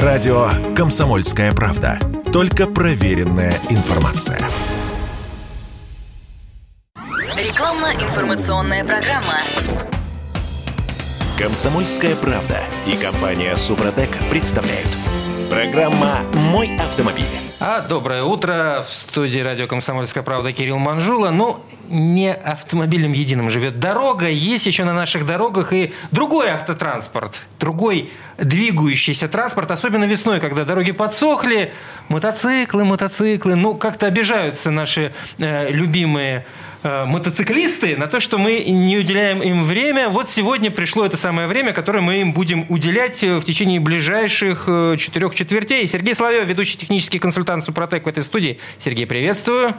Радио «Комсомольская правда». Только проверенная информация. Рекламно-информационная программа. «Комсомольская правда» и компания «Супротек» представляют. Программа «Мой автомобиль». А доброе утро. В студии радио «Комсомольская правда» Кирилл Манжула. Ну, не автомобилем единым живет дорога. Есть еще на наших дорогах и другой автотранспорт. Другой двигающийся транспорт. Особенно весной, когда дороги подсохли. Мотоциклы, мотоциклы. Ну, как-то обижаются наши э, любимые мотоциклисты на то, что мы не уделяем им время. Вот сегодня пришло это самое время, которое мы им будем уделять э, в течение ближайших э, четырех четвертей. Сергей Соловьев, ведущий технический консультант Супротек в этой студии. Сергей, приветствую.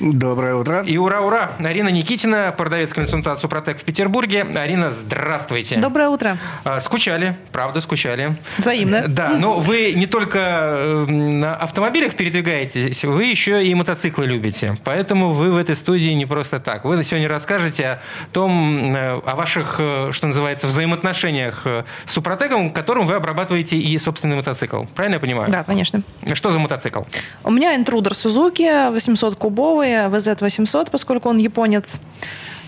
Доброе утро. И ура-ура! Арина Никитина, продавец консультант Супротек в Петербурге. Арина, здравствуйте. Доброе утро. Скучали, правда, скучали. Взаимно. Да, но вы не только на автомобилях передвигаетесь, вы еще и мотоциклы любите. Поэтому вы в этой студии не просто просто так. Вы сегодня расскажете о том, э, о ваших, э, что называется, взаимоотношениях э, с Супротеком, которым вы обрабатываете и собственный мотоцикл. Правильно я понимаю? Да, конечно. Что за мотоцикл? У меня интрудер Suzuki 800-кубовый, VZ800, поскольку он японец.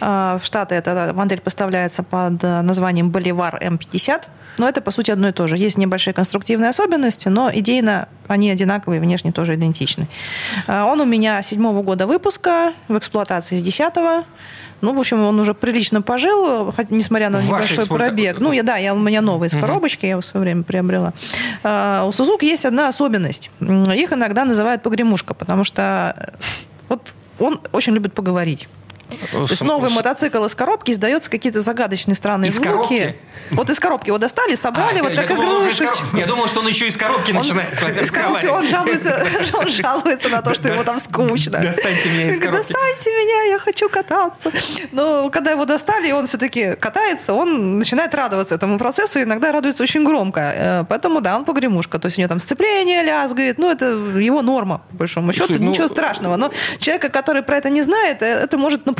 В Штаты эта модель поставляется под названием Боливар М50. Но это, по сути, одно и то же. Есть небольшие конструктивные особенности, но идейно они одинаковые, внешне тоже идентичны. А, он у меня седьмого года выпуска, в эксплуатации с десятого. Ну, в общем, он уже прилично пожил, несмотря на небольшой экспорта... пробег. Ну, я, да, я, у меня новый из коробочки, я его в свое время приобрела. А, у Сузук есть одна особенность. Их иногда называют погремушка, потому что вот он очень любит поговорить. То есть новый мотоцикл из коробки издается какие-то загадочные странные из звуки. Коробки? Вот из коробки его достали, собрали, а, вот как игрушечку. Я думал, что он еще из коробки он, начинает с вами Из коробки он жалуется, он жалуется на то, что ему там скучно. Достаньте меня из коробки. Достаньте меня, я хочу кататься. Но когда его достали, и он все-таки катается, он начинает радоваться этому процессу, иногда радуется очень громко. Э, поэтому, да, он погремушка. То есть у него там сцепление лязгает, ну, это его норма, по большому счету, ну, ничего страшного. Но человека, который про это не знает, э, это может напугать.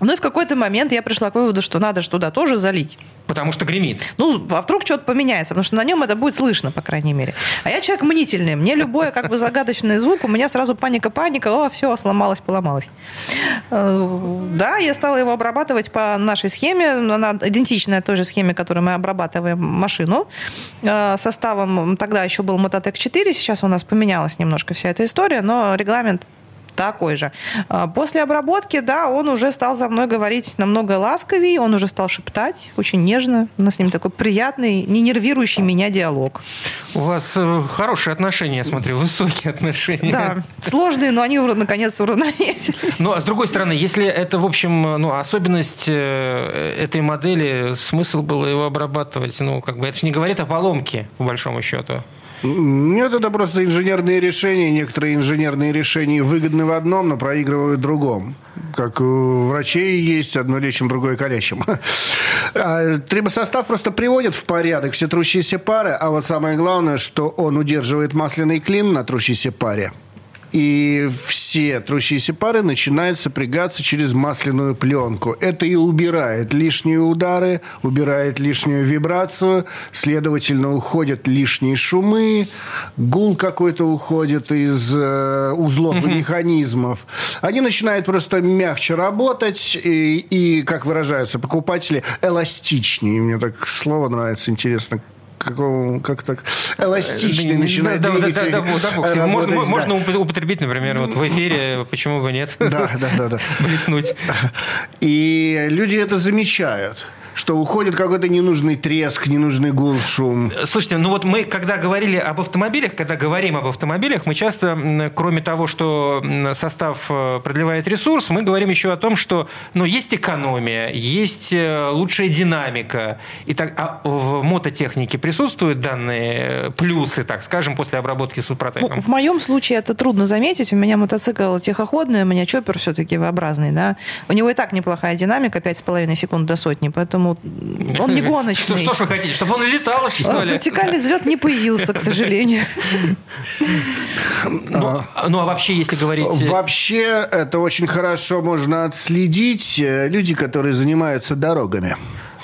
Ну и в какой-то момент я пришла к выводу, что надо же туда тоже залить. Потому что гремит. Ну, а вдруг что-то поменяется, потому что на нем это будет слышно, по крайней мере. А я человек мнительный. Мне любой как бы загадочный звук, у меня сразу паника-паника, о, все, сломалось, поломалось. Э, да, я стала его обрабатывать по нашей схеме. Она идентичная той же схеме, которой мы обрабатываем машину. Э, составом тогда еще был Мототек 4, сейчас у нас поменялась немножко вся эта история, но регламент такой же. А, после обработки, да, он уже стал за мной говорить намного ласковее, он уже стал шептать очень нежно. У нас с ним такой приятный, не нервирующий меня диалог. У вас э, хорошие отношения, я смотрю, высокие отношения. Да, сложные, но они наконец уравновесились. Ну, а с другой стороны, если это, в общем, ну, особенность э, этой модели, смысл было его обрабатывать, ну, как бы это же не говорит о поломке, по большому счету. Нет, это просто инженерные решения. Некоторые инженерные решения выгодны в одном, но проигрывают в другом. Как у врачей есть, одно лечим, другое калечим. А, трибосостав просто приводит в порядок все трущиеся пары, а вот самое главное, что он удерживает масляный клин на трущейся паре и все трущиеся пары начинают сопрягаться через масляную пленку. Это и убирает лишние удары, убирает лишнюю вибрацию, следовательно, уходят лишние шумы, гул какой-то уходит из э, узлов и механизмов. Они начинают просто мягче работать и, и, как выражаются покупатели, эластичнее. Мне так слово нравится, интересно, какого, как так, эластичный начинает да, двигатель да, да, да, да, можно, да. можно употребить, например, вот в эфире, почему бы нет? Да, да, да. да. Блеснуть. И люди это замечают что уходит какой-то ненужный треск, ненужный гул, шум. Слушайте, ну вот мы, когда говорили об автомобилях, когда говорим об автомобилях, мы часто, кроме того, что состав э, продлевает ресурс, мы говорим еще о том, что ну, есть экономия, есть э, лучшая динамика. И так, а в мототехнике присутствуют данные плюсы, так скажем, после обработки супротеком? Ну, в моем случае это трудно заметить. У меня мотоцикл тихоходный, у меня чоппер все-таки V-образный. Да? У него и так неплохая динамика, 5,5 секунд до сотни, поэтому поэтому он не гоночный. Что, что ж вы хотите, чтобы он летал, что ли? Вертикальный взлет не появился, к сожалению. Ну, ну, а вообще, если говорить... Вообще, это очень хорошо можно отследить. Люди, которые занимаются дорогами.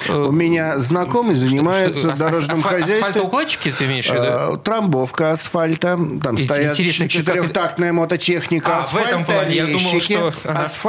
У меня знакомый занимается дорожным хозяйством. Асфальтоукладчики ты имеешь в виду? Э, Трамбовка асфальта, там стоят четырехтактная мототехника, А, асфальторезчики,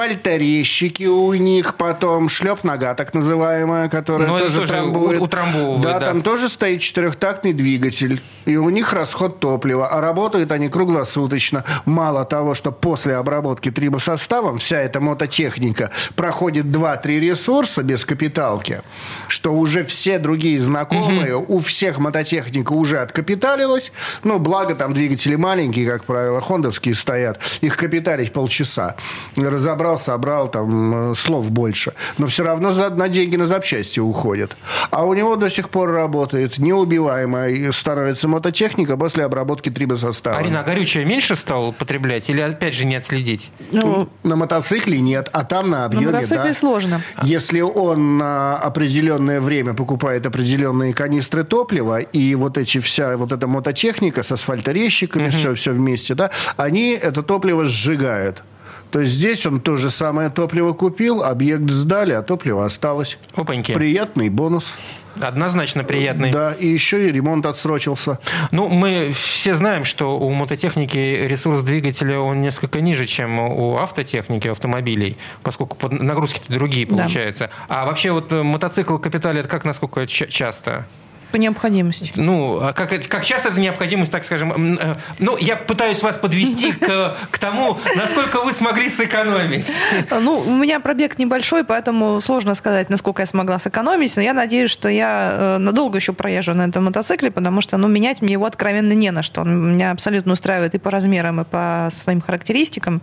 асфальторезчики у них, потом шлеп нога так называемая, которая Ну, тоже, трамбует. да. там тоже стоит четырехтактный двигатель, и у них расход топлива, а работают они круглосуточно. Мало того, что после обработки трибосоставом вся эта мототехника проходит 2-3 ресурса без капиталки, что уже все другие знакомые, у всех мототехника уже откапиталилась. Ну, благо там двигатели маленькие, как правило, хондовские стоят. Их капиталить полчаса. Разобрал, собрал, там э, слов больше. Но все равно за, на деньги на запчасти уходят. А у него до сих пор работает неубиваемая становится мототехника после обработки трибосостава. Арина, а горючее меньше стал употреблять или опять же не отследить? Ну, На мотоцикле нет, а там на на объеме, мотоцикле да. сложно. Если он на определенное время покупает определенные канистры топлива, и вот эти вся вот эта мототехника с асфальторезчиками, все, все вместе, да, они это топливо сжигают. То есть здесь он то же самое топливо купил, объект сдали, а топливо осталось. Опаньки. Приятный бонус. Однозначно приятный. Да, и еще и ремонт отсрочился. Ну, мы все знаем, что у мототехники ресурс двигателя он несколько ниже, чем у автотехники, автомобилей, поскольку под- нагрузки-то другие Да. получаются. А вообще вот э, мотоцикл капиталит как насколько ча- часто? По необходимости. Ну, а как, это- как часто это необходимость, так скажем? э, Ну, я пытаюсь вас подвести к, к тому, насколько вы смогли сэкономить. Ну, у меня пробег небольшой, поэтому сложно сказать, насколько я смогла сэкономить. Но я надеюсь, что я э, надолго еще проезжу на этом мотоцикле, потому что ну, менять мне его откровенно не на что. Он меня абсолютно устраивает и по размерам, и по своим характеристикам.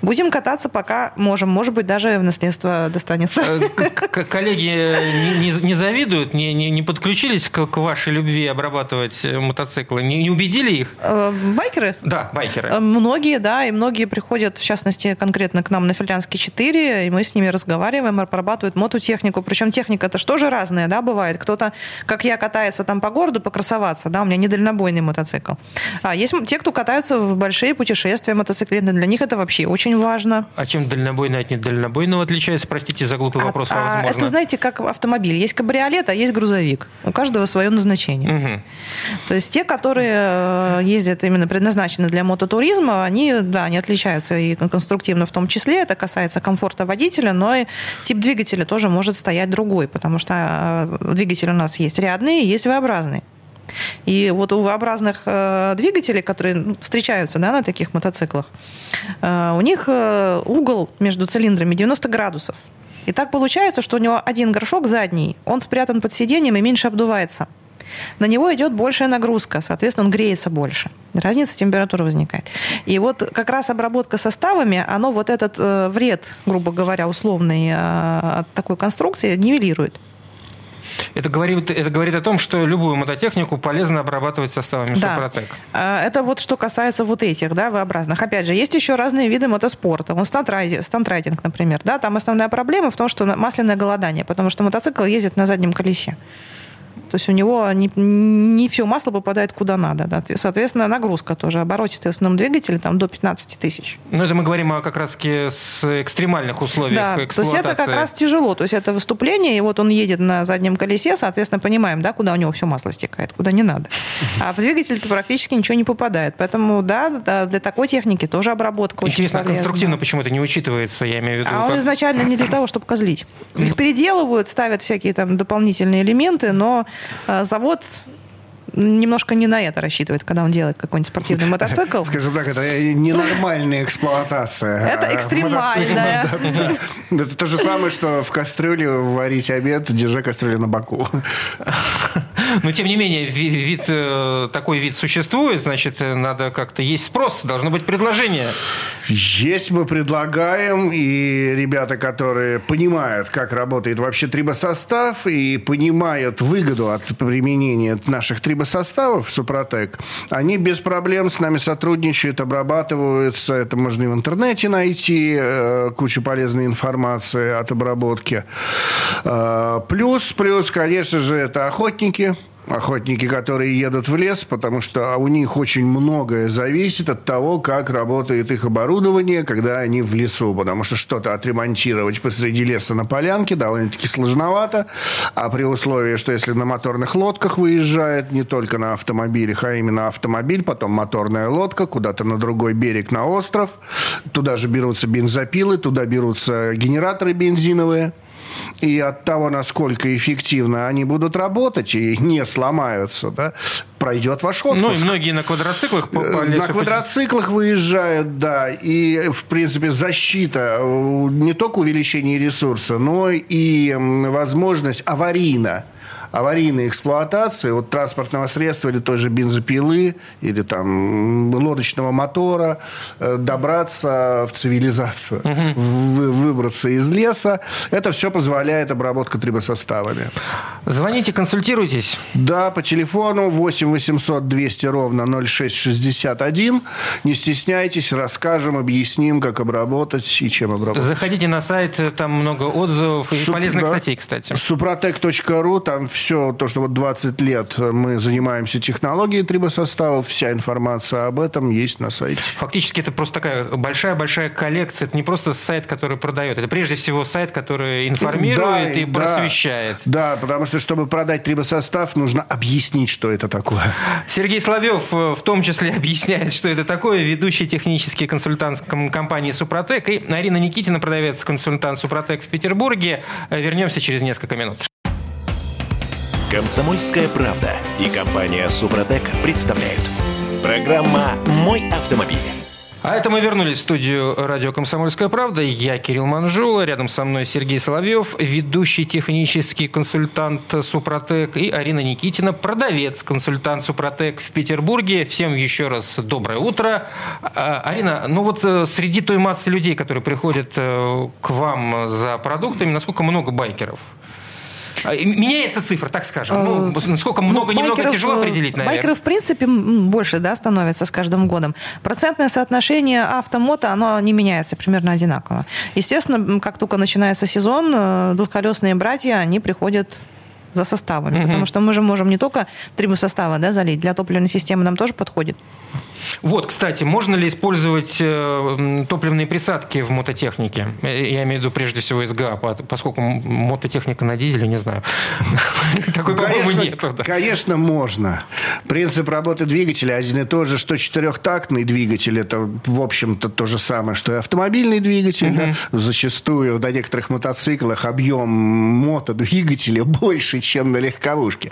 Будем кататься, пока можем. Может быть, даже в наследство достанется. Э, Коллеги не, не- не завидуют, не, не- не подключились к, к вашей любви обрабатывать э, мотоциклы? Не, не убедили их? Э, Байкеры? Да, байкеры. Э, Многие, да, и многие приходят, в частности, конкретно к нам на Финляндский 4, и мы с ними разговариваем, обрабатывают мототехнику. Причем техника это что же разная, да, бывает. Кто-то, как я, катается там по городу покрасоваться, да, у меня не дальнобойный мотоцикл. А есть те, кто катаются в большие путешествия мотоциклетные, для них это вообще очень важно. А чем дальнобойный от недальнобойного отличается? Простите за глупый вопрос, А- а возможно. это, знаете, как автомобиль. Есть кабриолет, а есть грузовик. У каждого свое назначение. Мгм. То есть те, которые э, ездят именно предназначены для мототуризма, они, да, они отличаются и конструктивно в том числе. Это касается комфорта водителя, но и тип двигателя тоже может стоять другой, потому что э, двигатели у нас есть рядные, есть V-образные. И вот у V-образных э, двигателей, которые ну, встречаются да, на таких мотоциклах, э, у них э, угол между цилиндрами 90 градусов. И так получается, что у него один горшок задний, он спрятан под сиденьем и меньше обдувается. На него идет большая нагрузка, соответственно, он греется больше. Разница температуры возникает. И вот как раз обработка составами, оно вот этот э, вред, грубо говоря, условный э, от такой конструкции нивелирует. Это говорит, это говорит о том, что любую мототехнику полезно обрабатывать составами Да. Супротек. А, Это вот что касается вот этих, да, V-образных. Опять же, есть еще разные виды мотоспорта. Вот стандрайди- стандрайдинг, например, да, там основная проблема в том, что масляное голодание, потому что мотоцикл ездит на заднем колесе. То есть у него не, не все масло попадает куда надо. Да. Соответственно, нагрузка тоже. Оборотистый в основном двигатель там до 15 тысяч. Но это мы говорим о как раз с экстремальных условиях Да, то есть это как раз тяжело. То есть это выступление, и вот он едет на заднем колесе, соответственно, понимаем, да, куда у него все масло стекает, куда не надо. А в двигатель-то практически ничего не попадает. Поэтому, да, для такой техники тоже обработка очень Интересно, а полезна. конструктивно почему это не учитывается, я имею в виду. А он как- изначально не для того, чтобы козлить. Их переделывают, ставят всякие там дополнительные элементы, но завод немножко не на это рассчитывает, когда он делает какой-нибудь спортивный мотоцикл. Скажем так, это ненормальная эксплуатация. Это а, экстремальная. Это то же самое, что в кастрюле варить обед, держа кастрюлю на боку. Но тем не менее, ви- вид, э, такой вид существует, значит, э, надо как-то есть спрос, должно быть предложение. Есть мы предлагаем, и ребята, которые понимают, как работает вообще трибосостав, и понимают выгоду от применения наших трибосоставов Супротек, они без проблем с нами сотрудничают, обрабатываются. Это можно и в интернете найти, э, кучу полезной информации от обработки. Э, Плюс, плюс, конечно же, это охотники, охотники, которые едут в лес, потому что у них очень многое зависит от того, как работает их оборудование, когда они в лесу. Потому что что-то отремонтировать посреди леса на полянке довольно-таки сложновато. А при условии, что если на моторных лодках выезжает, не только на автомобилях, а именно автомобиль, потом моторная лодка, куда-то на другой берег, на остров, туда же берутся бензопилы, туда берутся генераторы бензиновые – и от того, насколько эффективно они будут работать и не сломаются, да, пройдет ваш отпуск. Ну, и многие на квадроциклах по, по лесу. На квадроциклах выезжают, да. И, в принципе, защита, э, не только увеличение ресурса, но и возможность аварийно аварийной эксплуатации вот транспортного средства или той же бензопилы или там лодочного мотора э, добраться в цивилизацию, угу. выбраться из леса. Это все позволяет обработка трибосоставами. Звоните, консультируйтесь. Да, по телефону 8 800 200 ровно 0661. Не стесняйтесь, расскажем, объясним, как обработать и чем обработать. Заходите на сайт, там много отзывов и Суп, полезных да. статей, кстати. Супротек.ру, там все то, что вот 20 лет мы занимаемся технологией трибосоставов, вся информация об этом есть на сайте. Фактически это просто такая большая-большая коллекция. Это не просто сайт, который продает. Это прежде всего сайт, который информирует да, и да, просвещает. Да, потому что, чтобы продать трибосостав, нужно объяснить, что это такое. Сергей Соловьев э, в том числе объясняет, что это такое. Ведущий технический консультант компании «Супротек». И Арина Никитина, продавец-консультант «Супротек» в Петербурге. Вернемся через несколько минут. Комсомольская правда и компания Супротек представляют. Программа «Мой автомобиль». А это мы вернулись в студию радио «Комсомольская правда». Я Кирилл Манжула, рядом со мной Сергей Соловьев, ведущий технический консультант «Супротек», и Арина Никитина, продавец-консультант «Супротек» в Петербурге. Всем еще раз доброе утро. А, Арина, ну вот э, среди той массы людей, которые приходят э, к вам за продуктами, насколько много байкеров? А, меняется цифра, так скажем. Ну, э, насколько много, ну, немного тяжело э, определить, наверное. Байкеров, в принципе, больше да, становится с каждым годом. Процентное соотношение автомото, оно не меняется примерно одинаково. Естественно, как только начинается сезон, э, двухколесные братья, они приходят за составами. Угу. Потому что мы же можем не только трибосоставы да, залить, для топливной системы нам тоже подходит. Вот, кстати, можно ли использовать э, топливные присадки в мототехнике? Я имею в виду прежде всего СГА, поскольку мототехника на дизеле, не знаю. Такой, по-моему, нету. Конечно, можно. Принцип работы двигателя один и тот же, что четырехтактный двигатель, это, в общем-то, то же самое, что и автомобильный двигатель. Зачастую на некоторых мотоциклах объем мотодвигателя больше, чем на легковушке.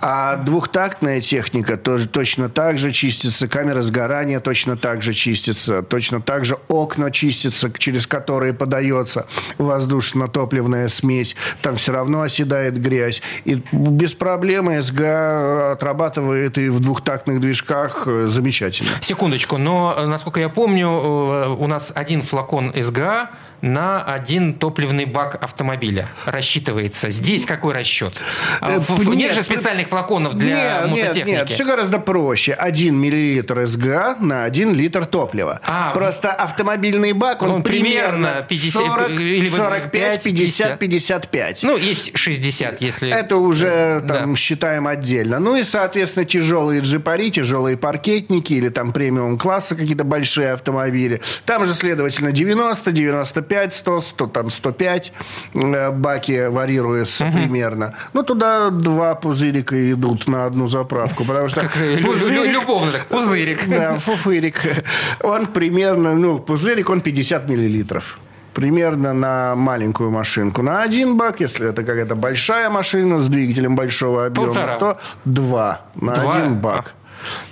А двухтактная техника тоже точно так же чистится камера сгорания точно так же чистятся, точно так же окна чистятся, через которые подается воздушно-топливная смесь. Там все равно оседает грязь. И без проблем СГА отрабатывает и в двухтактных движках э, замечательно. Секундочку, но, э, насколько я помню, э, у нас один флакон СГА на один топливный бак автомобиля рассчитывается. Здесь какой расчет? А, нет, нет же специальных флаконов для нет, мототехники? Нет, нет, все гораздо проще. Один миллилитр СГА на один литр топлива. А, Просто автомобильный бак, он, он примерно 50, 40, или 45, 50, 55. Ну, есть 60, если... Это уже там да. считаем отдельно. Ну и, соответственно, тяжелые джипари, тяжелые паркетники или там премиум класса какие-то большие автомобили. Там же, следовательно, 90, 95 105, 100, 100 там 105 э, баки варьируются угу. примерно. Ну, туда два пузырика идут на одну заправку, потому что как, пузырик... Любовно так, пузырик. Да, фуфырик. Он примерно, ну, пузырик, он 50 миллилитров примерно на маленькую машинку. На один бак, если это какая-то большая машина с двигателем большого объема, Полтора. то два на два? один бак.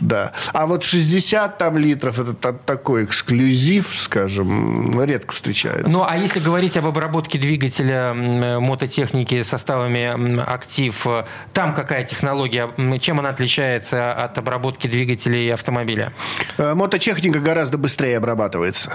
Да. А вот 60 там литров, это такой эксклюзив, скажем, редко встречается. Ну, а если говорить об обработке двигателя мототехники составами актив, там какая технология, чем она отличается от обработки двигателей автомобиля? Э, мототехника гораздо быстрее обрабатывается,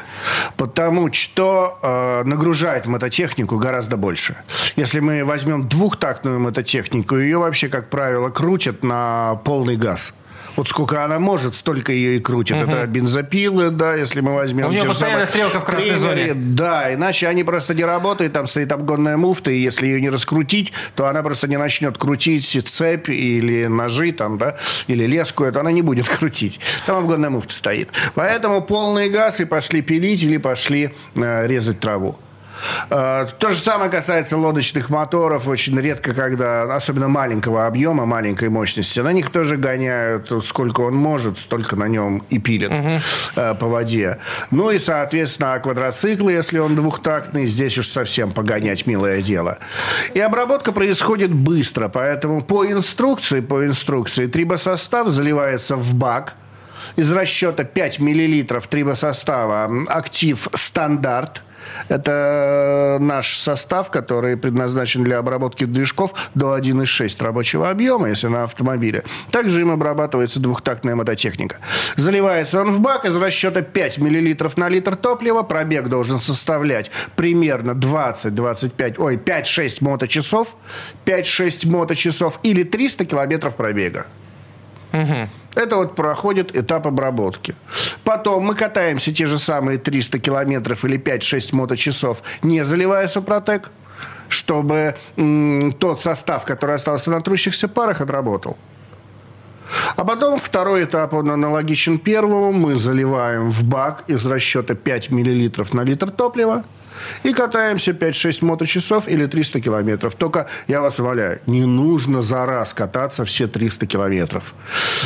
потому что э, нагружает мототехнику гораздо больше. Если мы возьмем двухтактную мототехнику, ее вообще, как правило, крутят на полный газ Вот сколько она может, столько ее и крутит. Угу. Это бензопилы, да, если мы возьмем... У нее постоянно стрелка в красной триггеры, зоне. Да, иначе они просто не работают, там стоит обгонная муфта, и если ее не раскрутить, то она просто не начнет крутить цепь или ножи, там, да, или леску, это она не будет крутить. Там обгонная муфта стоит. Поэтому полный газ и пошли пилить или пошли э, резать траву. Э, то же самое касается лодочных моторов. Очень редко, когда, особенно маленького объема, маленькой мощности, на них тоже гоняют сколько он может, столько на нем и пилят угу. по воде. Ну и, соответственно, квадроциклы, если он двухтактный, здесь уж совсем погонять милое дело. И обработка происходит быстро, поэтому по инструкции, по инструкции трибосостав заливается в бак – из расчета 5 миллилитров трибосостава актив стандарт – это наш состав, который предназначен для обработки движков до 1,6 рабочего объема, если на автомобиле. Также им обрабатывается двухтактная мототехника. Заливается он в бак из расчета 5 мл на литр топлива. Пробег должен составлять примерно 20-25, ой, 5-6 моточасов. 5-6 моточасов или 300 километров пробега. Угу. Это вот проходит этап обработки. Потом мы катаемся те же самые 300 километров или 5-6 моточасов, не заливая супротек, чтобы м, тот состав, который остался на трущихся парах, отработал. А потом второй этап, он аналогичен первому. Мы заливаем в бак из расчета 5 мл на литр топлива – и катаемся 5-6 моточасов или 300 километров. Только, я вас умоляю, не нужно за раз кататься все 300 километров.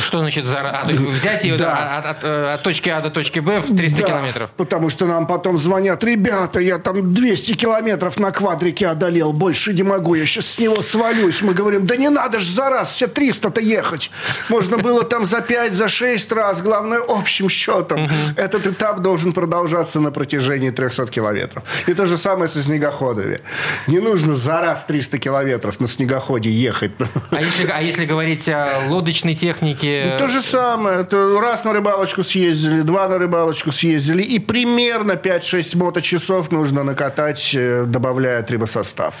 Что значит за раз? А, то есть взять ее да. от, от, э, от точки А до точки Б в 300 да, километров? потому что нам потом звонят, ребята, я там 200 километров на квадрике одолел, больше не могу, я сейчас с него свалюсь. Мы говорим, да не надо ж за раз все 300-то ехать. Можно было там за 5, за 6 раз, главное, общим счетом. Этот этап должен продолжаться на протяжении 300 километров. И то же самое со снегоходами. Не нужно за раз 300 километров на снегоходе ехать. А если, а если говорить о лодочной технике? Ну, то же самое. Это раз на рыбалочку съездили, два на рыбалочку съездили. И примерно 5-6 моточасов нужно накатать, э, добавляя трибосостав.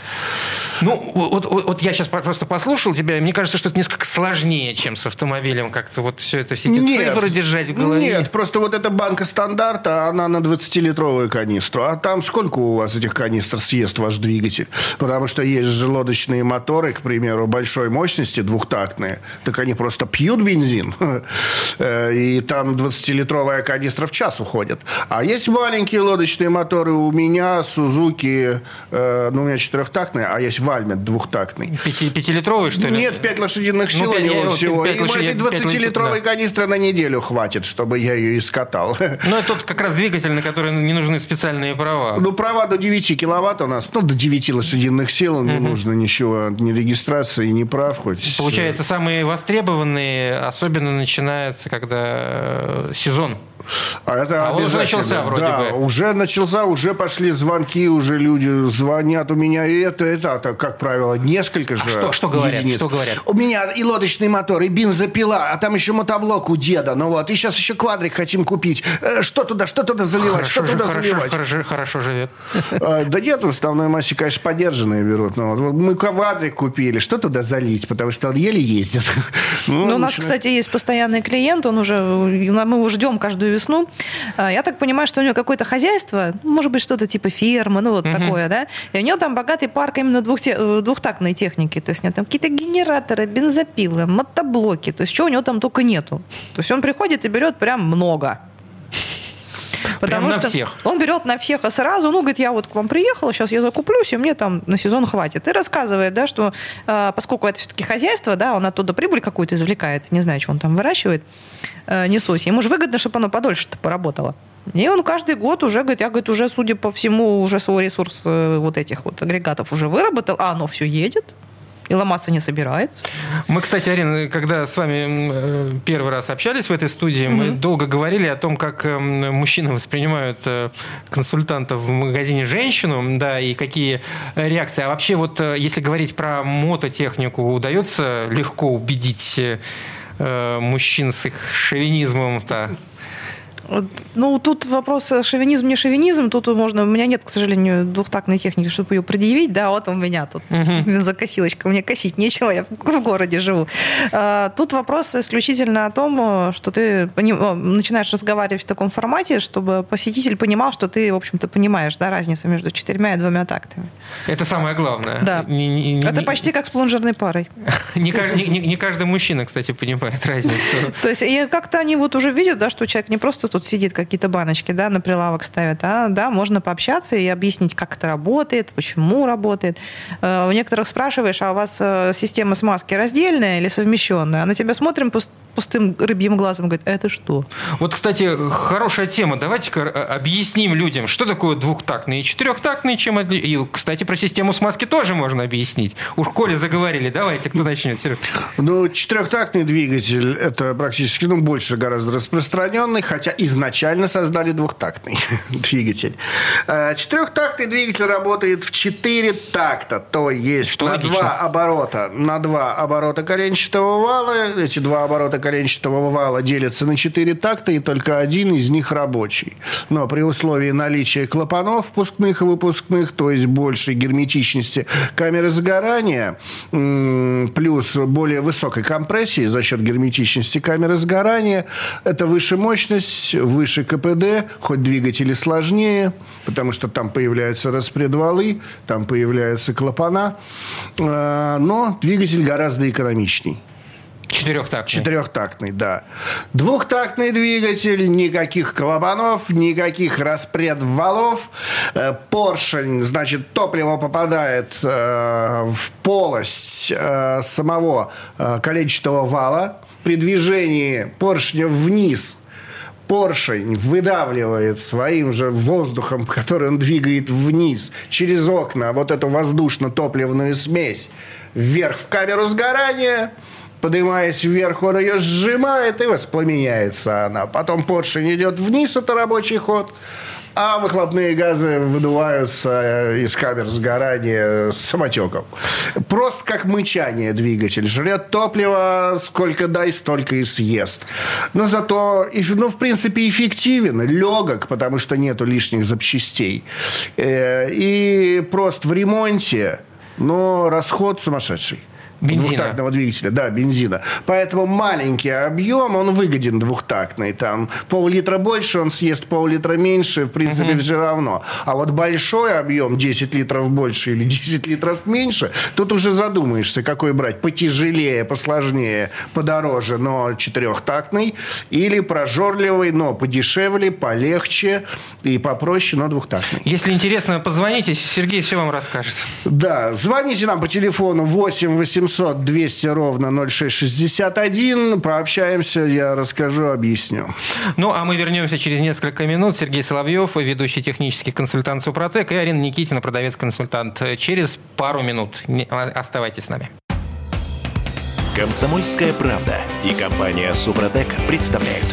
Ну, вот, вот, вот я сейчас просто послушал тебя, и мне кажется, что это несколько сложнее, чем с автомобилем. Как-то вот все это, все эти нет, цифры держать в голове. Нет, просто вот эта банка стандарта, она на 20-литровую канистру. А там сколько у вас этих канистр съест ваш двигатель? Потому что есть же лодочные моторы, к примеру, большой мощности, двухтактные. Так они просто пьют бензин. Э, и там 20-литровая канистра в час уходит. А есть маленькие лодочные моторы. У меня Сузуки, э, ну, у меня четырехтактные, а есть Вальмет двухтактный. Пяти, пятилитровый, что ли? Нет, 5 лошадиных сил ну, 5, у него всего. 5 Ему этой 20-литровой да. канистры на неделю хватит, чтобы я ее искатал. Ну, это тот как раз двигатель, на который не нужны специальные права. Ну, права до 9 киловатт у нас, ну, до 9 лошадиных сил не нужно ничего, ни регистрации, ни прав. Хоть. Получается, самые востребованные особенно начинается, когда э, сезон а это а уже начался вроде да, бы. уже начался, уже пошли звонки, уже люди звонят. У меня и это, и это, это как правило, несколько же а что, что говорят, единиц. Что говорят? У меня и лодочный мотор, и бензопила, а там еще мотоблок у деда. Ну вот, и сейчас еще квадрик хотим купить. Э, что туда, что туда заливать, хорошо, что туда хорошо, заливать? Хорошо, хорошо живет. А, да нет, в основной массе, конечно, поддержанные берут. Но вот мы квадрик купили, что туда залить? Потому что он еле ездит. Ну, ну у нас, кстати, есть постоянный клиент, он уже, мы его ждем каждую весну. А, я так понимаю, что у него какое-то хозяйство, может быть, что-то типа фермы, ну вот угу. такое, да? И у него там богатый парк именно двух, э, двухтактной техники. То есть у него там какие-то генераторы, бензопилы, мотоблоки. То есть чего у него там только нету. То есть он приходит и берет прям много. Потому Прям что всех. он берет на всех а сразу, ну, говорит, я вот к вам приехал, сейчас я закуплюсь, и мне там на сезон хватит. И рассказывает, да, что э, поскольку это все-таки хозяйство, да, он оттуда прибыль какую-то извлекает, не знаю, что он там выращивает, э, несусь. Ему же выгодно, чтобы оно подольше-то поработало. И он каждый год уже, говорит, я, говорит, уже, судя по всему, уже свой ресурс э, вот этих вот агрегатов уже выработал, а оно все едет и ломаться не собирается. Мы, кстати, Арина, когда с вами э, первый раз общались в этой студии, mm-hmm. мы долго говорили о том, как э, мужчины воспринимают э, консультанта в магазине женщину, да, и какие реакции. А вообще, вот если говорить про мототехнику, удается легко убедить мужчин с их шовинизмом-то? Ну, тут вопрос э, шовинизм, не шовинизм. Тут можно... У меня нет, к сожалению, двухтактной техники, чтобы ее предъявить. Да, вот у меня тут угу. бензокосилочка. Мне косить нечего, я в городе живу. А, тут вопрос исключительно о том, что ты начинаешь разговаривать в таком формате, чтобы посетитель понимал, что ты, в общем-то, понимаешь да, разницу между четырьмя и двумя тактами. Это самое главное. Да. Не, не, не, Это почти как с плунжерной парой. Не каждый, не, не каждый мужчина, кстати, понимает разницу. То есть как-то они вот уже видят, да, что человек не просто тут сидит, какие-то баночки, да, на прилавок ставит, а, да, можно пообщаться и объяснить, как это работает, почему работает. Э, у некоторых спрашиваешь, а у вас э, система смазки раздельная или совмещенная? А на тебя смотрим пустым рыбьим глазом, говорит, это что? Вот, кстати, хорошая тема. Давайте-ка э, объясним людям, что такое двухтактный и четырехтактный, чем и, кстати, про систему смазки тоже можно объяснить. Уж коли заговорили, давайте, кто начнет, Сереж? Ну, четырехтактный двигатель – это практически, ну, больше гораздо распространенный, хотя изначально создали двухтактный двигатель. Э, четырехтактный двигатель работает в четыре такта, то есть что на логично. два оборота, на два оборота коленчатого вала, эти два оборота коленчатого вала делятся на четыре такта, и только один из них рабочий. Но при условии наличия клапанов впускных и выпускных, то есть большей герметичности камеры сгорания, плюс более высокой компрессии за счет герметичности камеры сгорания, это выше мощность, выше КПД, хоть двигатели сложнее, потому что там появляются распредвалы, там появляются клапана, а, но двигатель гораздо экономичней. Четырехтактный. Четырехтактный, да. Двухтактный двигатель, никаких клапанов, никаких распредвалов. Э, поршень, значит, топливо попадает э, в полость э, самого коленчатого вала. При движении поршня вниз поршень выдавливает своим же воздухом, который он двигает вниз, через окна, вот эту воздушно-топливную смесь вверх в камеру сгорания – поднимаясь вверх, он ее сжимает и воспламеняется она. Потом поршень идет вниз, это рабочий ход, а выхлопные газы выдуваются э, из камер сгорания с самотеком. Просто как мычание двигатель. Жрет топливо, сколько дай, столько и съест. Но зато, ну, в принципе, эффективен, легок, потому что нету лишних запчастей. Э, и просто в ремонте, но расход сумасшедший. Бензина. Двухтактного двигателя, да, бензина. Поэтому маленький объем, он выгоден двухтактный. Там пол-литра больше, он съест пол-литра меньше, в принципе, угу. все равно. А вот большой объем, 10 литров больше или 10 литров меньше, тут уже задумаешься, какой брать. Потяжелее, посложнее, подороже, но четырехтактный. Или прожорливый, но подешевле, полегче и попроще, но двухтактный. Если интересно, позвоните, Сергей все вам расскажет. Да, звоните нам по телефону 8 800 800 200 ровно 0661. Пообщаемся, я расскажу, объясню. Ну, а мы вернемся через несколько минут. Сергей Соловьев, ведущий технический консультант Супротек, и Арина Никитина, продавец-консультант. Через пару минут. Оставайтесь с нами. Комсомольская правда и компания Супротек представляют.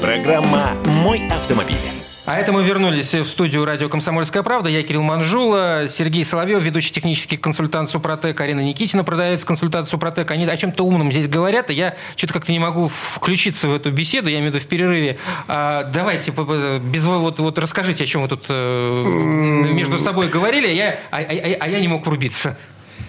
Программа «Мой автомобиль». А это мы вернулись в студию радио «Комсомольская правда». Я Кирилл Манжула, Сергей Соловьев, ведущий технический консультант Супротек, Арина Никитина, продавец консультант Супротек. Они о чем-то умном здесь говорят, и я что-то как-то не могу включиться в эту беседу, я имею в виду в перерыве. А, давайте, без, вот, вот расскажите, о чем вы тут э, между собой говорили, а я, а, а, а я не мог врубиться.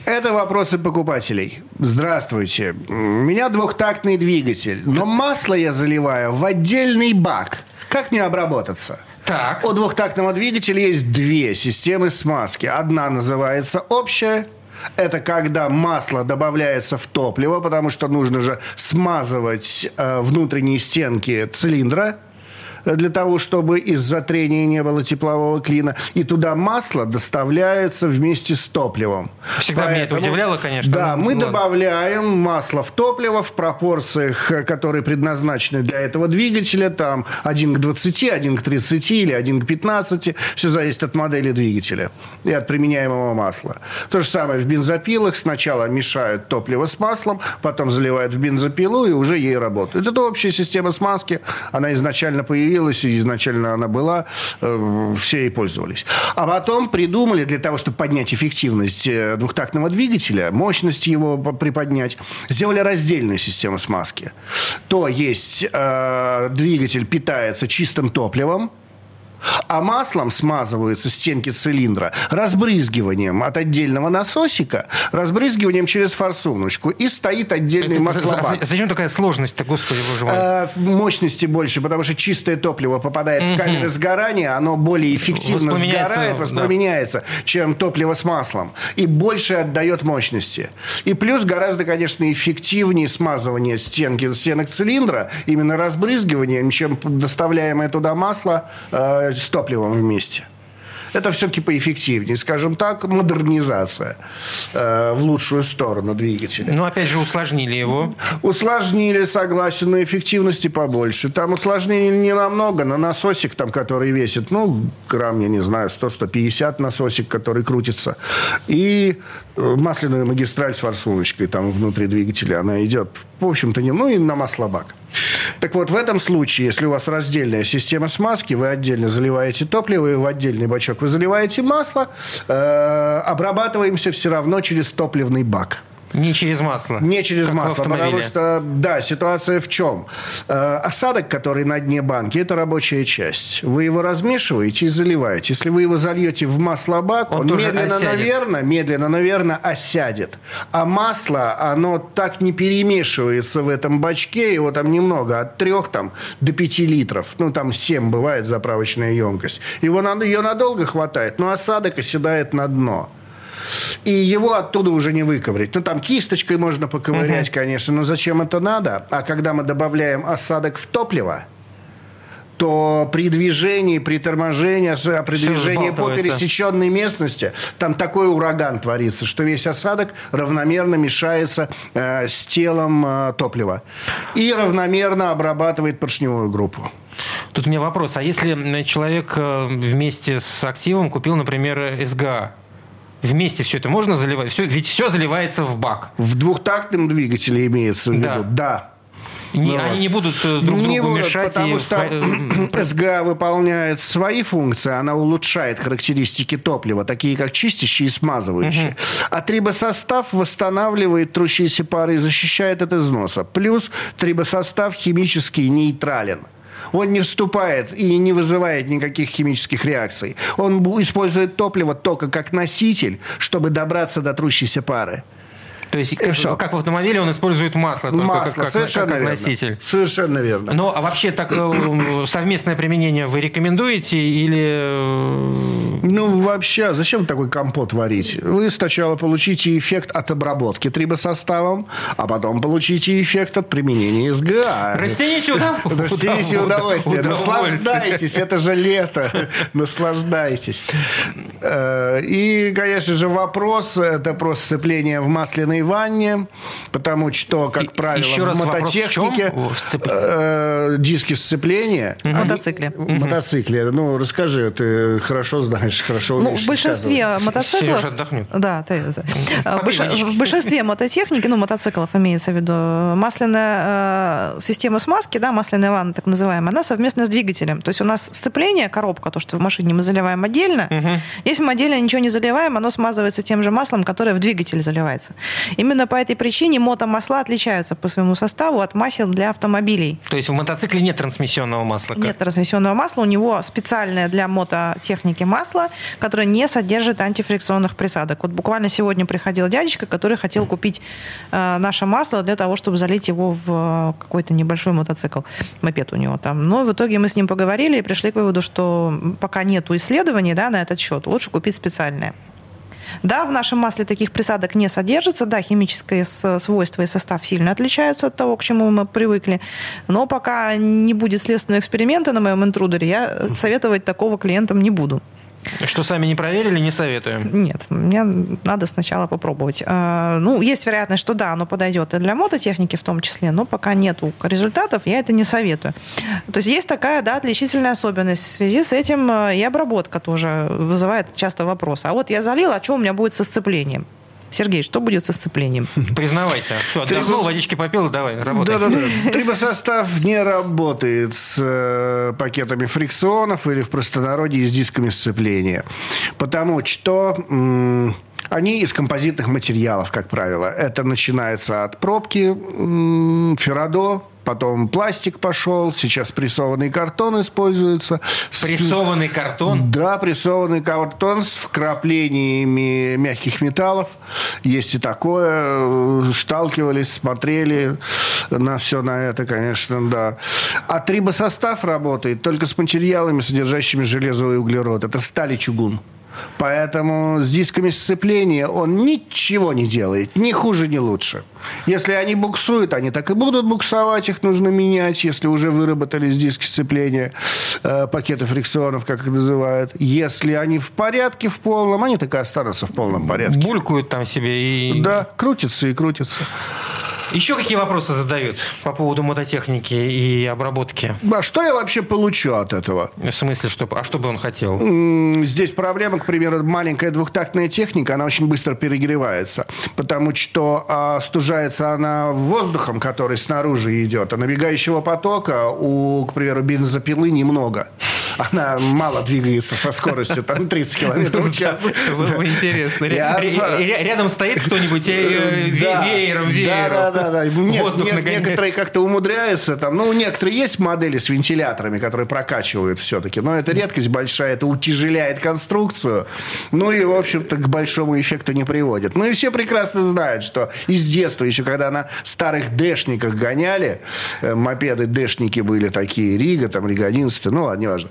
Это вопросы покупателей. Здравствуйте. У меня двухтактный двигатель, но масло я заливаю в отдельный бак – как мне обработаться? Так. У двухтактного двигателя есть две системы смазки. Одна называется общая, это когда масло добавляется в топливо, потому что нужно же смазывать э, внутренние стенки цилиндра для того, чтобы из-за трения не было теплового клина. И туда масло доставляется вместе с топливом. Всегда Поэтому, меня это удивляло, конечно. Да, ну, мы ладно. добавляем масло в топливо в пропорциях, которые предназначены для этого двигателя. Там 1 к 20, 1 к 30 или 1 к 15. Все зависит от модели двигателя и от применяемого масла. То же самое в бензопилах. Сначала мешают топливо с маслом, потом заливают в бензопилу и уже ей работают. Это общая система смазки. Она изначально появилась появилась, и изначально она была, э, все ей пользовались. А потом придумали для того, чтобы поднять эффективность э, двухтактного двигателя, мощность его приподнять, сделали раздельную систему смазки. То есть э, двигатель питается чистым топливом, а маслом смазываются стенки цилиндра разбрызгиванием от отдельного насосика, разбрызгиванием через форсуночку. И стоит отдельный Это- маслобак. за- Зачем такая сложность-то, господи, боже мой? Э, Мощности больше, потому что чистое топливо попадает в камеры сгорания, оно более эффективно Воспламеняется, сгорает, да. воспламеняется, чем топливо с маслом. И больше отдает мощности. И плюс гораздо, конечно, эффективнее смазывание стенки, стенок цилиндра именно разбрызгиванием, чем доставляемое туда масло э, с топливом вместе. Это все-таки поэффективнее. Скажем так, модернизация э, в лучшую сторону двигателя. Ну, опять же, усложнили его. Усложнили, согласен, но эффективности побольше. Там усложнений не намного, но насосик там, который весит, ну, грамм, я не знаю, 100-150 насосик, который крутится. И э, масляная магистраль с форсуночкой там внутри двигателя, она идет, в общем-то, не, ну, и на маслобак. Так вот, в этом случае, если у вас раздельная система смазки, вы отдельно заливаете топливо, и в отдельный бачок вы заливаете масло, э, обрабатываемся все равно через топливный бак. Не через масло. Не через масло, потому что, да, ситуация в чем? Э, осадок, который на дне банки, это рабочая часть. Вы его размешиваете и заливаете. Если вы его зальете в маслобак, Он он, медленно, осядет. наверное, медленно, наверное, осядет. А масло, оно так не перемешивается в этом бачке, его там немного, от 3 там, до 5 литров. Ну, там 7 бывает заправочная емкость. Его ее надолго хватает, но осадок оседает на дно. И его оттуда уже не выковырять. Ну, там кисточкой можно поковырять, конечно, но зачем это надо? А когда мы добавляем осадок в топливо, то при движении, при торможении, а при движении по пересеченной местности, там такой ураган творится, что весь осадок равномерно мешается э, с телом э, топлива и равномерно обрабатывает поршневую группу. Тут у меня вопрос. А если м, человек э, вместе с активом купил, например, СГА, вместе все это можно заливать? Все, ведь все заливается в бак. В двухтактном двигателе имеется в виду? Да. Да. Не- Ну они не будут э, друг Не другу будут, мешать. потому и что в- СГА выполняет свои функции, она улучшает характеристики топлива, такие как чистящие и смазывающие. А трибосостав восстанавливает трущиеся пары и защищает от износа. Плюс трибосостав химически нейтрален. Он не вступает и не вызывает никаких химических реакций. Он использует топливо только как носитель, чтобы добраться до трущейся пары. То есть, И как, в автомобиле, он использует масло, только Масло, как, совершенно как верно. носитель. Совершенно верно. Но а вообще так э, совместное применение вы рекомендуете или э, Ну, вообще, а зачем такой компот варить? Вы сначала получите эффект от обработки трибосоставом, а потом получите эффект от применения СГА. растяните удов- Растяните удов- удовольствие. удовольствие? Наслаждайтесь, это же лето. Наслаждайтесь. Э, И, конечно же, вопрос, это про сцепление в масляной ванне, потому что, И- как правило, еще в раз вопрос в мототехнике чем? В сцеп- э, диски сцепления... В они- мотоцикле. В мотоцикле. Ну, расскажи, ты хорошо знаешь, хорошо Ну, умеешь в большинстве Сережа мотоциклов... отдохнет. Да, ты, ты. А, В, больш- в большинстве мототехники, ну, мотоциклов имеется в виду, масляная э, система смазки, да, масляная ванна, так называемая, она совместно с двигателем. То есть у нас сцепление, коробка, то, что в машине мы заливаем отдельно. Если мы отдельно ничего не заливаем, оно смазывается тем же маслом, которое в двигатель заливается. Именно по этой причине мотомасла отличаются по своему составу от масел для автомобилей. То есть в мотоцикле нет трансмиссионного масла? как? Нет развесенного масла. У него специальное для мототехники масло, которое не содержит антифрикционных присадок. Вот буквально сегодня приходил дядечка, который хотел купить э, наше масло для того, чтобы залить его в э, какой-то небольшой мотоцикл. Мопед у него там. Но в итоге мы с ним поговорили и пришли к выводу, что пока нету исследований да, на этот счет, лучше купить специальное. Да, в нашем масле таких присадок не содержится. Да, химическое свойство и состав сильно отличаются от того, к чему мы привыкли. Но пока не будет следственного эксперимента на моем интрудере, я советовать такого клиентам не буду. Что сами не проверили, не советуем. Нет, мне надо сначала попробовать. А, Ну, есть вероятность, что да, оно подойдет и для мототехники в том числе, но пока нету результатов, я это не советую. То есть есть такая, да, отличительная особенность. В связи с этим э, и обработка тоже вызывает часто вопрос. А вот я залила, а что у меня будет со сцеплением? Сергей, что будет со сцеплением? Признавайся. Все, отдохнул, водички попил, давай, работай. Да-да-да. Трибосостав не работает с э, пакетами фрикционов или в простонародье с дисками сцепления. Потому что... м, они из композитных материалов, как правило. Это начинается от пробки, м, феррадо, потом пластик пошел, сейчас прессованный картон используется. Прессованный картон. да, прессованный картон с вкраплениями мягких металлов. Есть и такое. Сталкивались, смотрели на все на это, конечно, да. А трибосостав работает только с материалами, содержащими железо и углерод. Это сталь и чугун. Поэтому с дисками сцепления он ничего не делает. Ни хуже, ни лучше. Если они буксуют, они так и будут буксовать. Их нужно менять, если уже выработались диски сцепления, э, пакеты фрикционов, как их называют. Если они в порядке, в полном, они так и останутся в полном порядке. Булькают там себе и... Да, крутится и крутится. Еще какие вопросы задают по поводу мототехники и обработки? А что я вообще получу от этого? В смысле, что... А что бы он хотел? Здесь проблема, к примеру, маленькая двухтактная техника, она очень быстро перегревается, потому что а, стужается она воздухом, который снаружи идет, а набегающего потока у, к примеру, бензопилы немного. Она мало двигается со скоростью там 30 километров в час. Было бы интересно. Рядом стоит кто-нибудь э, веером, Да, веером. да, да, да. Воздух некоторые как-то умудряются. Там, ну, некоторые есть модели с вентиляторами, которые прокачивают все-таки. Но это редкость большая, это утяжеляет конструкцию. Ну и, в общем-то, к большому эффекту не приводит. Ну и все прекрасно знают, что из детства, еще когда на старых дэшниках гоняли, э, мопеды дэшники были такие, Рига, там, Рига 11, ну ладно, неважно,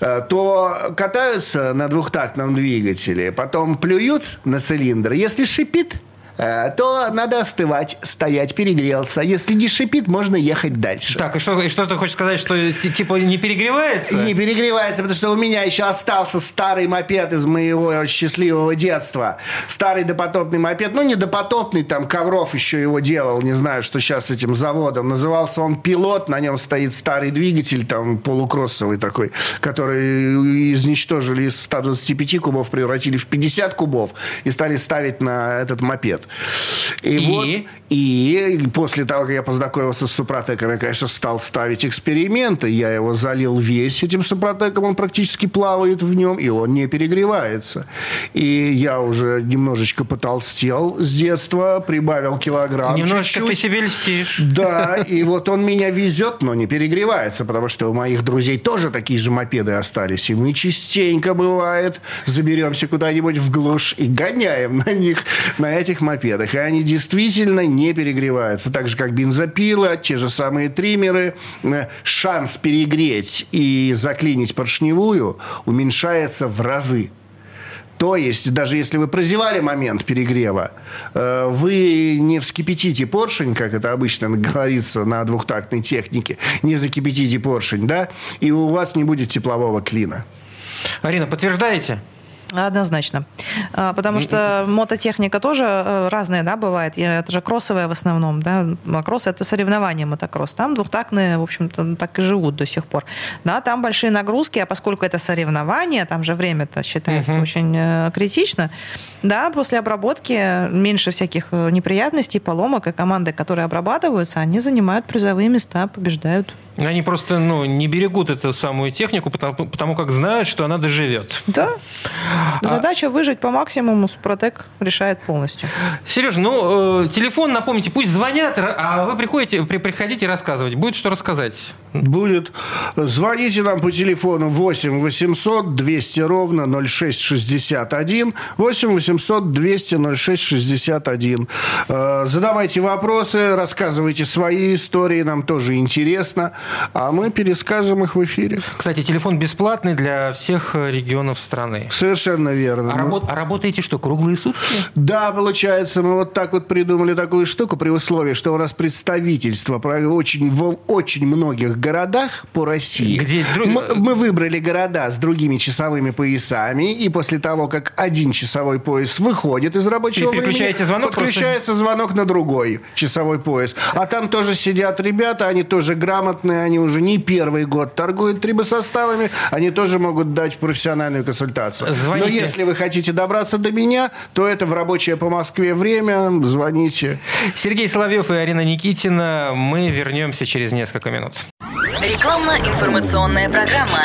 э, то катаются на двухтактном двигателе, потом плюют на цилиндр. Если шипит, то надо остывать, стоять, перегрелся. Если не шипит, можно ехать дальше. Так, и что, и что ты хочешь сказать, что ти- типа не перегревается? Не перегревается, потому что у меня еще остался старый мопед из моего счастливого детства. Старый допотопный мопед. Ну, не допотопный, там Ковров еще его делал. Не знаю, что сейчас с этим заводом. Назывался он «Пилот». На нем стоит старый двигатель, там полукроссовый такой, который изничтожили из 125 кубов, превратили в 50 кубов и стали ставить на этот мопед. И, И? вот и после того, как я познакомился с Супротеком, я, конечно, стал ставить эксперименты. Я его залил весь этим Супротеком, он практически плавает в нем, и он не перегревается. И я уже немножечко потолстел с детства, прибавил килограмм Немножечко чуть-чуть. ты себе льстишь. Да, и вот он меня везет, но не перегревается, потому что у моих друзей тоже такие же мопеды остались. И мы частенько, бывает, заберемся куда-нибудь в глушь и гоняем на них, на этих мопедах. И они действительно не перегреваются. Так же, как бензопила, те же самые триммеры. Э, Шанс перегреть и заклинить поршневую уменьшается в разы. То есть, даже если вы прозевали момент перегрева, э, вы не вскипятите поршень, как это обычно говорится на двухтактной технике, не закипятите поршень, да, и у вас не будет теплового клина. Арина, подтверждаете? Однозначно. А, Потому что мототехника тоже э, разная, да, бывает. Это же кроссовая в основном, да. А кросс – это соревнование мотокросс. Там двухтактные, в общем-то, так и живут до сих пор. Да, там большие нагрузки, а поскольку это соревнование, там же время-то считается очень э, критично, да, после обработки меньше всяких э, неприятностей, поломок, и команды, которые обрабатываются, они занимают призовые места, побеждают. Они просто ну, не берегут эту самую технику, потому, потому как знают, что она доживет. Да. Задача выжить по максимуму Супротек решает полностью. Сереж, ну, э, телефон, напомните, пусть звонят, а вы приходите, при, приходите рассказывать. Будет что рассказать. Будет. Звоните нам по телефону 8 800 200 ровно 0661. 8 800 200 0661. Э, Задавайте вопросы, рассказывайте свои истории, нам тоже интересно. А мы перескажем их в эфире. Кстати, телефон бесплатный для всех регионов страны. Совершенно верно. А, работ- а работаете что, круглые сутки? Да, получается, мы вот так вот придумали такую штуку при условии, что у нас представительство очень, в очень многих крупных городах по России. Где друг- мы, мы выбрали города с другими часовыми поясами, и после того, как один часовой пояс выходит из рабочего переключаете времени, звонок, подключается звонок на другой часовой пояс. А там тоже сидят ребята, они тоже грамотные, они уже не первый год торгуют трибосоставами, они тоже могут дать профессиональную консультацию. Звоните. Но если вы хотите добраться до меня, то это в рабочее по Москве время, звоните. Сергей Соловьев и Арина Никитина. Мы вернемся через несколько минут. Рекламно-информационная программа.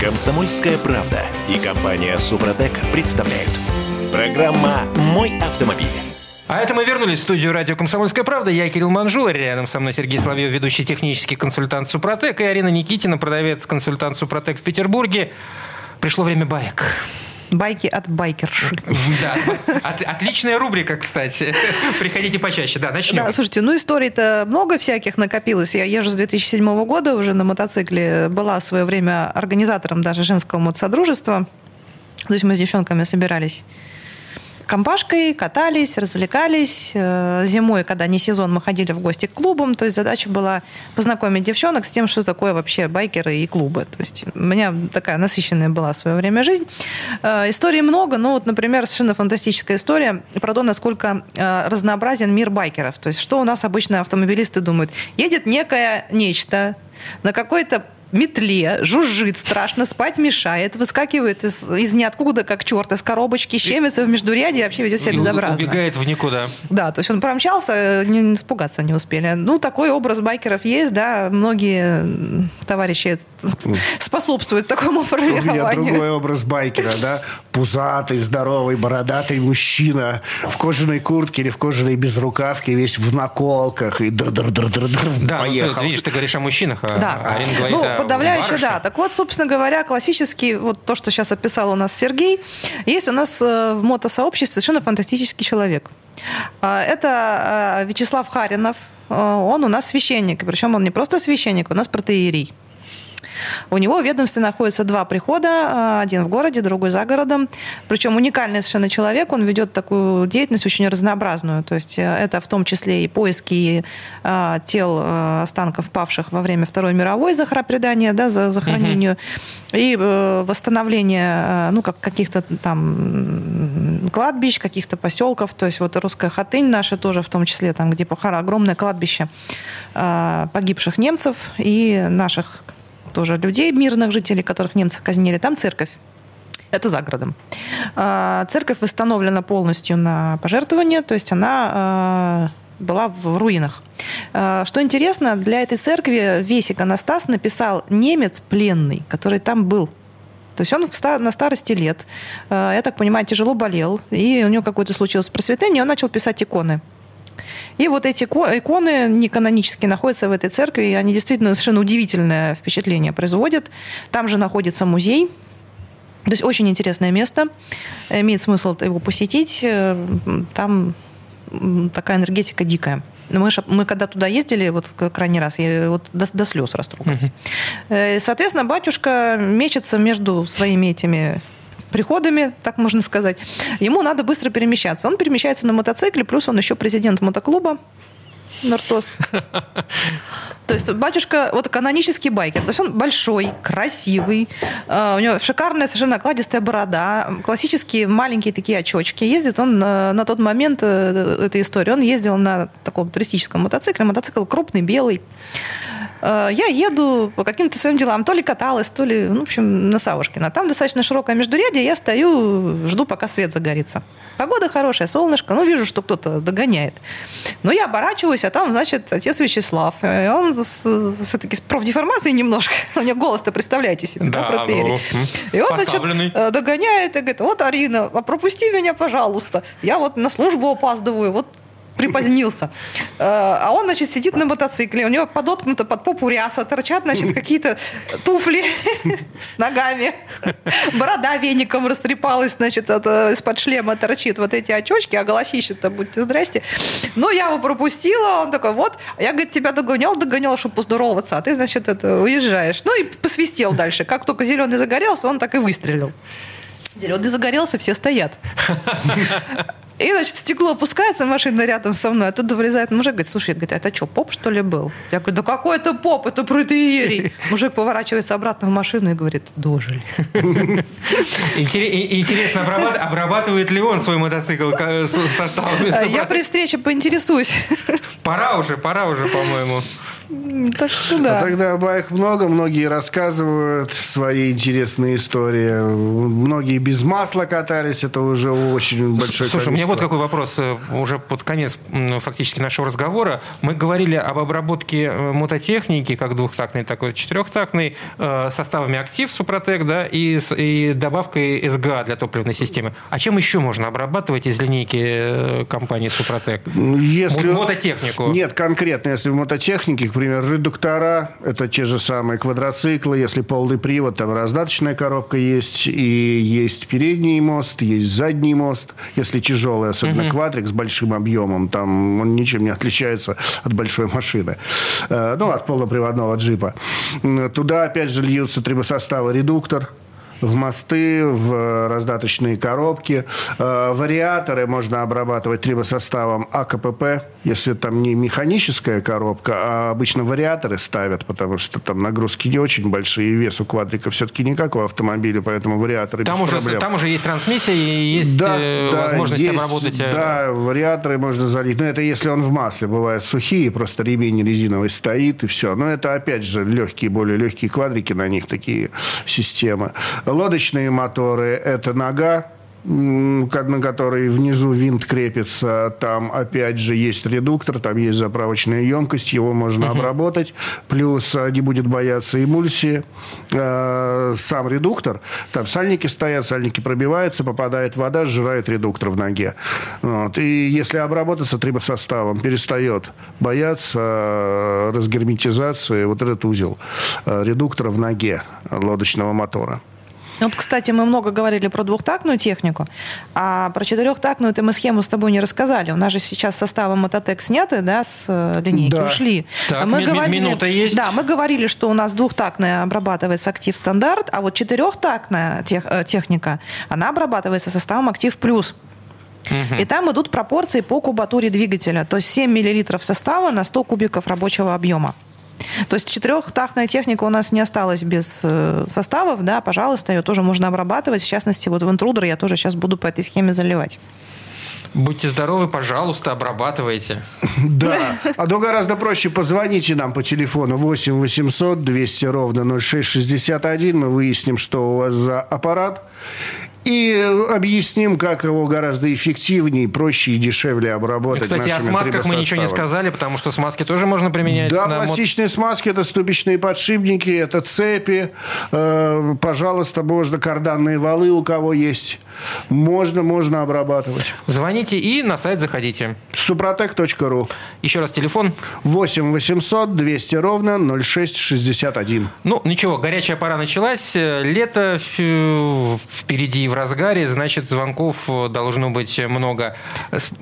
Комсомольская правда и компания Супротек представляют. Программа «Мой автомобиль». А это мы вернулись в студию радио «Комсомольская правда». Я Кирилл Манжула, рядом со мной Сергей Соловьев, ведущий технический консультант Супротек, и Арина Никитина, продавец-консультант Супротек в Петербурге. Пришло время баек. Байки от байкерш. Да, от- отличная рубрика, кстати. Приходите почаще. Да, начнем. Да, слушайте, ну историй-то много всяких накопилось. Я езжу с 2007 года уже на мотоцикле. Была в свое время организатором даже женского мотосодружества. То есть мы с девчонками собирались компашкой, катались, развлекались. Э, Зимой, когда не сезон, мы ходили в гости к клубам. То есть задача была познакомить девчонок с тем, что такое вообще байкеры и клубы. То есть у меня такая насыщенная была в свое время жизнь. Э, Историй много, но вот, например, совершенно фантастическая история про то, насколько э, разнообразен мир байкеров. То есть что у нас обычно автомобилисты думают? Едет некое нечто на какой-то метле, жужжит страшно, спать мешает, выскакивает из, из ниоткуда, как черт, из коробочки, щемится в междуряде вообще ведет себя безобразно. Убегает в никуда. Да, то есть он промчался, не, не испугаться не успели. Ну, такой образ байкеров есть, да, многие товарищи способствуют такому У меня формированию. другой образ байкера, да? Пузатый, здоровый, бородатый мужчина в кожаной куртке или в кожаной безрукавке, весь в наколках и др-др-др-др-др Да, ну, поехал. ты, видишь, ты говоришь о мужчинах, а Да. Арина говорит ну, о подавляющее, барышнях. да. Так вот, собственно говоря, классический, вот то, что сейчас описал у нас Сергей, есть у нас э, в мотосообществе совершенно фантастический человек. А, Это э, Вячеслав Харинов. Э, Он у нас священник. Причем он не просто священник, у нас протеерей. У него в ведомстве находится два прихода, э, один в городе, другой за городом. Причем уникальный совершенно человек, он ведет такую деятельность очень разнообразную. То есть э, это в том числе и поиски э, тел э, останков павших во время Второй мировой захоропредания, да, за захоронению, и э, восстановление ну, как, каких-то там кладбищ, каких-то поселков. То есть вот русская хатынь наша тоже в том числе, там, где Пахара, огромное кладбище погибших немцев и наших тоже людей, мирных жителей, которых немцы казнили. Там церковь. Это за городом. А, Церковь восстановлена полностью на пожертвование, то есть она а, была в руинах. А, Что интересно, для этой церкви весь иконостас написал немец пленный, который там был. То есть он на старости лет, я так понимаю, тяжело болел, и у него какое-то случилось просветление, он начал писать иконы. И вот эти ко- иконы неканонические находятся в этой церкви, и они действительно совершенно удивительное впечатление производят. Там же находится музей, то есть очень интересное место. Имеет смысл его посетить. Э, Там такая энергетика дикая. Мы, ж- мы когда туда ездили, вот крайний раз, я вот до, до слез растрогалась. Э, Соответственно, батюшка мечется между своими этими приходами, так можно сказать. Ему надо быстро перемещаться. Он перемещается на мотоцикле, плюс он еще президент мотоклуба Нортос. То есть батюшка вот канонический байкер. То есть он большой, красивый, э, у него шикарная совершенно окладистая борода, классические маленькие такие очочки. Ездит он э, на тот момент э, этой истории, он ездил на таком туристическом мотоцикле, мотоцикл крупный, белый. Э, Я еду по каким-то своим делам, то ли каталась, то ли, ну, в общем, на Савушкина. Там достаточно широкое междурядье, я стою, жду, пока свет загорится. Погода хорошая, солнышко, ну, вижу, что кто-то догоняет. Но я оборачиваюсь, а там, значит, отец Вячеслав. И он все-таки с профдеформацией немножко. У него голос-то, представляете себе, Да, протеерей. ну, И он, значит, э, догоняет и говорит, вот, Арина, а пропусти меня, пожалуйста. Я вот на службу опаздываю, вот припозднился. Э, А он, значит, сидит на мотоцикле, у него подоткнуто под попу ряса, торчат, значит, какие-то туфли с ногами. Борода веником растрепалась, значит, э, из-под шлема торчит вот эти очочки, а голосище-то, будьте здрасте. Но я его пропустила, он такой, вот, я, говорит, тебя догонял, догонял, чтобы поздороваться, а ты, значит, это, уезжаешь. Ну и посвистел дальше. Как только зеленый загорелся, он так и выстрелил. Зеленый загорелся, все стоят. И, значит, стекло опускается, машина рядом со мной, оттуда вылезает мужик, говорит, слушай, говорит, это что, поп, что ли, был? Я говорю, да какой это поп, это протеерий. Мужик поворачивается обратно в машину и говорит, дожили. Интересно, обрабатывает ли он свой мотоцикл составами? А Я при встрече поинтересуюсь. Пора уже, пора уже, по-моему. Так что да. А тогда байк много, многие рассказывают свои интересные истории. Многие без масла катались, это уже очень большой Слушай, у меня вот какой вопрос. Э, уже под конец фактически нашего разговора. Мы говорили об обработке э, мототехники, как двухтактной, так и четырехтактной, э, составами актив Супротек, да, и, и добавкой СГА для топливной системы. А чем еще можно обрабатывать из линейки компании Супротек? Если... Мототехнику. Нет, конкретно, если в мототехнике, к например, редуктора, это те же самые квадроциклы, если полный привод, там раздаточная коробка есть, и есть передний мост, есть задний мост, если тяжелый, особенно угу. квадрик с большим объемом, там он ничем не отличается от большой машины, э, ну, от полноприводного джипа. Туда, опять же, льются трибосоставы редуктор, в мосты, в раздаточные коробки. Э, вариаторы можно обрабатывать трибосоставом АКПП, если там не механическая коробка, а обычно вариаторы ставят, потому что там нагрузки не очень большие, вес у квадрика все-таки не как у автомобиля, поэтому вариаторы там без уже, проблем. Там уже есть трансмиссия и есть да, э, да, возможность есть, обработать... Э, да, вариаторы можно залить. Но это если он в масле. Бывают сухие, просто ремень резиновый стоит и все. Но это, опять же, легкие, более легкие квадрики, на них такие системы. Лодочные моторы – это нога, на которой внизу винт крепится, там опять же есть редуктор, там есть заправочная емкость, его можно uh-huh. обработать, плюс а, не будет бояться эмульсии. Э, сам редуктор, там сальники стоят, сальники пробиваются, попадает вода, сжирает редуктор в ноге. Вот. И если обработаться трибосоставом, перестает бояться э, разгерметизации вот этот узел редуктора в ноге лодочного мотора. Вот, кстати, мы много говорили про двухтактную технику, а про четырехтактную мы схему с тобой не рассказали. У нас же сейчас составы Мототек сняты, да, с э, линейки, да. ушли. Так, мы говорили, минута есть. Да, мы говорили, что у нас двухтактная обрабатывается актив стандарт, а вот четырехтактная тех, э, техника, она обрабатывается составом актив плюс. И там идут пропорции по кубатуре двигателя. То есть 7 миллилитров состава на 100 кубиков рабочего объема. То есть четырехтактная техника у нас не осталась без э, составов, да, пожалуйста, ее тоже можно обрабатывать. В частности, вот в интрудер я тоже сейчас буду по этой схеме заливать. Будьте здоровы, пожалуйста, обрабатывайте. Да. А то гораздо проще позвоните нам по телефону 8 800 200 ровно 0661. Мы выясним, что у вас за аппарат. И объясним, как его гораздо эффективнее, проще и дешевле обработать. Кстати, о смазках мы ничего не сказали, потому что смазки тоже можно применять. Да, пластичные мод... смазки – это ступичные подшипники, это цепи. Э, пожалуйста, можно карданные валы у кого есть. Можно, можно обрабатывать. Звоните и на сайт заходите. Супротек.ру Еще раз телефон. 8 800 200 ровно 0661. Ну, ничего, горячая пора началась. Лето впереди в разгаре, значит, звонков должно быть много.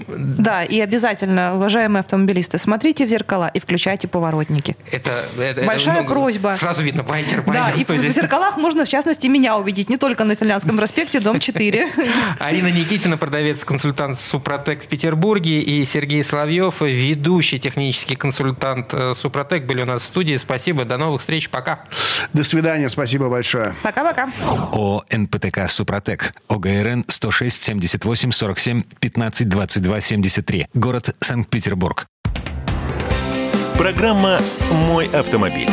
Да, и обязательно, уважаемые автомобилисты, смотрите в зеркала и включайте поворотники. Это, это большая это, ну, просьба. Сразу видно, байкер, байкер. Да, и в, в зеркалах можно, в частности, меня увидеть, не только на Финляндском проспекте, дом 4. Арина Никитина, продавец-консультант Супротек в Петербурге, и Сергей Соловьев, ведущий технический консультант э, Супротек, были у нас в студии. Спасибо, до новых встреч, пока. До свидания, спасибо большое. Пока-пока. О НПТК Супротек. ОГРН 106 78 47 15 22 73. Город Санкт-Петербург. Программа «Мой автомобиль».